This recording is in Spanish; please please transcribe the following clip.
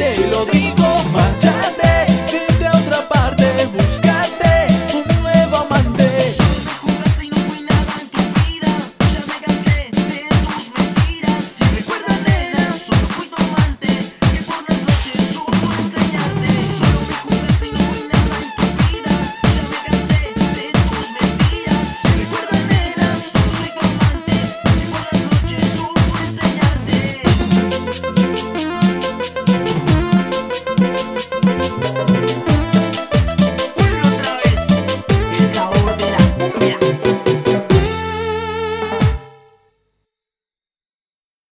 te lo digo.